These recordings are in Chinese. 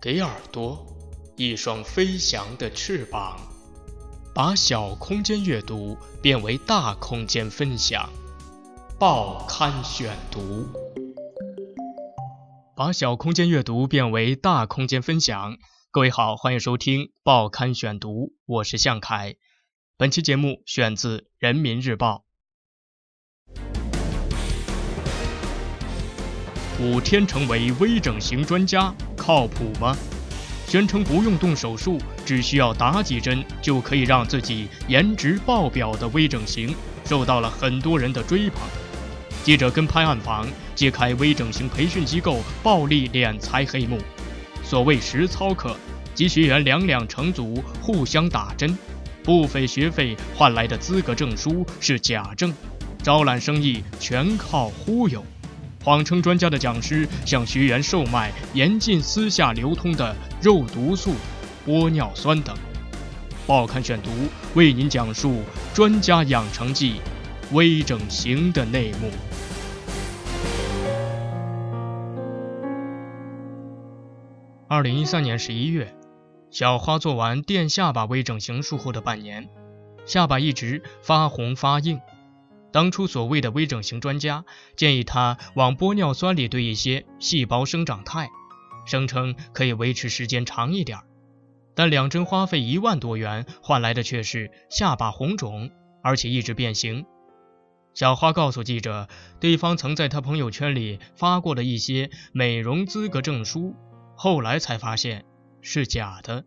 给耳朵一双飞翔的翅膀，把小空间阅读变为大空间分享。报刊选读，把小空间阅读变为大空间分享。各位好，欢迎收听报刊选读，我是向凯。本期节目选自《人民日报》。五天成为微整形专家，靠谱吗？宣称不用动手术，只需要打几针就可以让自己颜值爆表的微整形，受到了很多人的追捧。记者跟拍暗访，揭开微整形培训机构暴力敛财黑幕。所谓实操课，即学员两两成组互相打针，不菲学费换来的资格证书是假证，招揽生意全靠忽悠。谎称专家的讲师向学员售卖严禁私下流通的肉毒素、玻尿酸等。报刊选读为您讲述专家养成记微整形的内幕。二零一三年十一月，小花做完垫下巴微整形术后的半年，下巴一直发红发硬。当初所谓的微整形专家建议他往玻尿酸里兑一些细胞生长肽，声称可以维持时间长一点。但两针花费一万多元，换来的却是下巴红肿，而且一直变形。小花告诉记者，对方曾在他朋友圈里发过的一些美容资格证书，后来才发现是假的。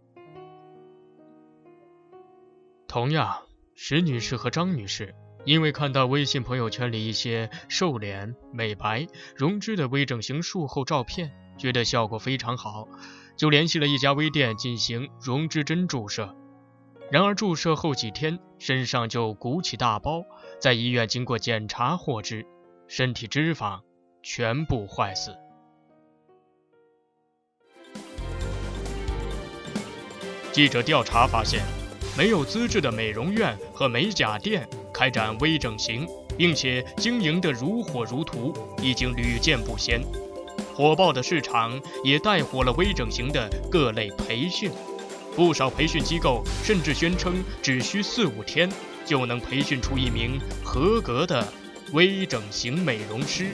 同样，石女士和张女士。因为看到微信朋友圈里一些瘦脸、美白、溶脂的微整形术后照片，觉得效果非常好，就联系了一家微店进行溶脂针注射。然而注射后几天，身上就鼓起大包，在医院经过检查获知，身体脂肪全部坏死。记者调查发现，没有资质的美容院和美甲店。开展微整形，并且经营得如火如荼，已经屡见不鲜。火爆的市场也带火了微整形的各类培训，不少培训机构甚至宣称只需四五天就能培训出一名合格的微整形美容师。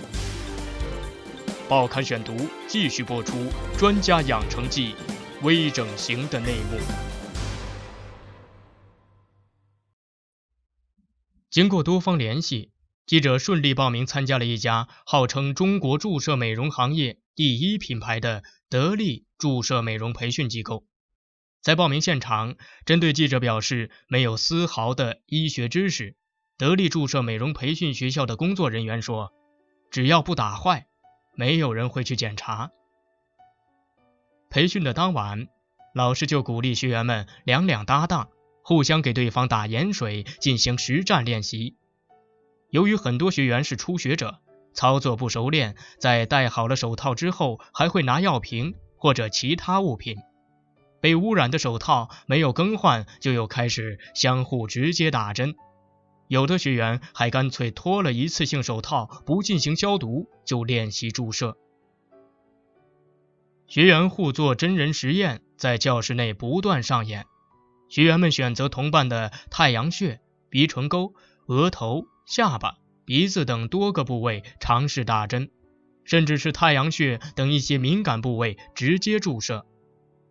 报刊选读继续播出《专家养成记》微整形的内幕。经过多方联系，记者顺利报名参加了一家号称中国注射美容行业第一品牌的得力注射美容培训机构。在报名现场，针对记者表示没有丝毫的医学知识，得力注射美容培训学校的工作人员说：“只要不打坏，没有人会去检查。”培训的当晚，老师就鼓励学员们两两搭档。互相给对方打盐水进行实战练习。由于很多学员是初学者，操作不熟练，在戴好了手套之后，还会拿药瓶或者其他物品。被污染的手套没有更换，就又开始相互直接打针。有的学员还干脆脱了一次性手套，不进行消毒就练习注射。学员互做真人实验，在教室内不断上演。学员们选择同伴的太阳穴、鼻唇沟、额头、下巴、鼻子等多个部位尝试打针，甚至是太阳穴等一些敏感部位直接注射。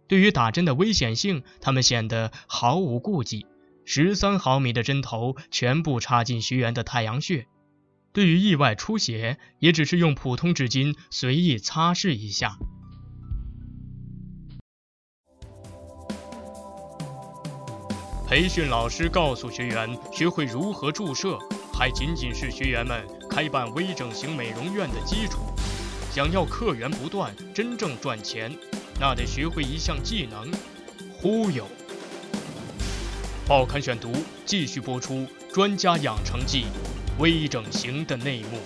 对于打针的危险性，他们显得毫无顾忌。十三毫米的针头全部插进学员的太阳穴，对于意外出血，也只是用普通纸巾随意擦拭一下。培训老师告诉学员，学会如何注射，还仅仅是学员们开办微整形美容院的基础。想要客源不断，真正赚钱，那得学会一项技能——忽悠。报刊选读继续播出《专家养成记》微整形的内幕。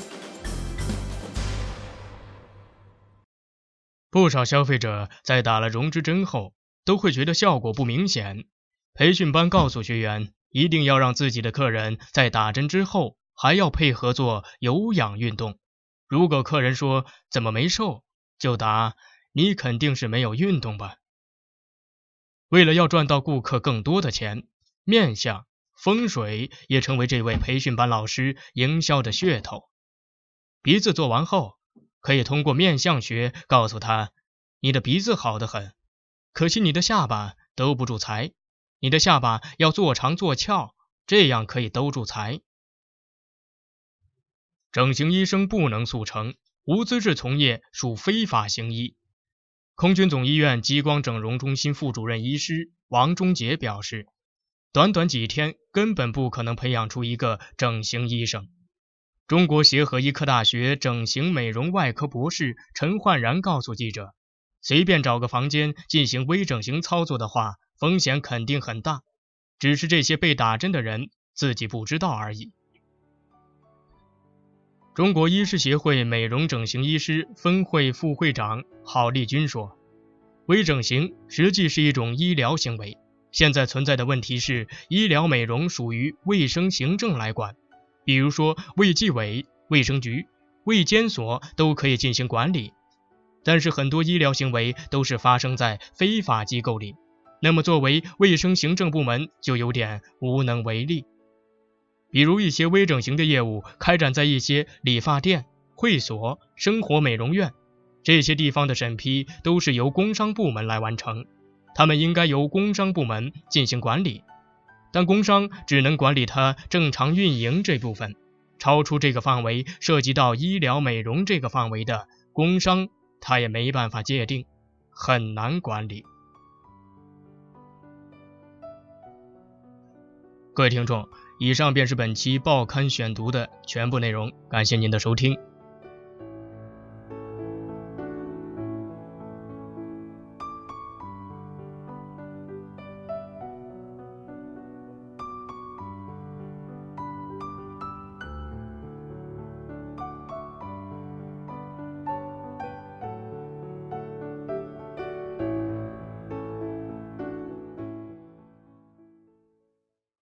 不少消费者在打了溶脂针后，都会觉得效果不明显。培训班告诉学员，一定要让自己的客人在打针之后还要配合做有氧运动。如果客人说怎么没瘦，就答：你肯定是没有运动吧？为了要赚到顾客更多的钱，面相、风水也成为这位培训班老师营销的噱头。鼻子做完后，可以通过面相学告诉他：你的鼻子好得很，可惜你的下巴兜不住财，你的下巴要做长做翘，这样可以兜住财。整形医生不能速成，无资质从业属非法行医。空军总医院激光整容中心副主任医师王忠杰表示，短短几天根本不可能培养出一个整形医生。中国协和医科大学整形美容外科博士陈焕然告诉记者，随便找个房间进行微整形操作的话，风险肯定很大，只是这些被打针的人自己不知道而已。中国医师协会美容整形医师分会副会长郝丽君说：“微整形实际是一种医疗行为，现在存在的问题是，医疗美容属于卫生行政来管，比如说卫计委、卫生局、卫监所都可以进行管理，但是很多医疗行为都是发生在非法机构里，那么作为卫生行政部门就有点无能为力。”比如一些微整形的业务开展在一些理发店、会所、生活美容院，这些地方的审批都是由工商部门来完成，他们应该由工商部门进行管理，但工商只能管理它正常运营这部分，超出这个范围涉及到医疗美容这个范围的工商，他也没办法界定，很难管理。各位听众。以上便是本期报刊选读的全部内容，感谢您的收听。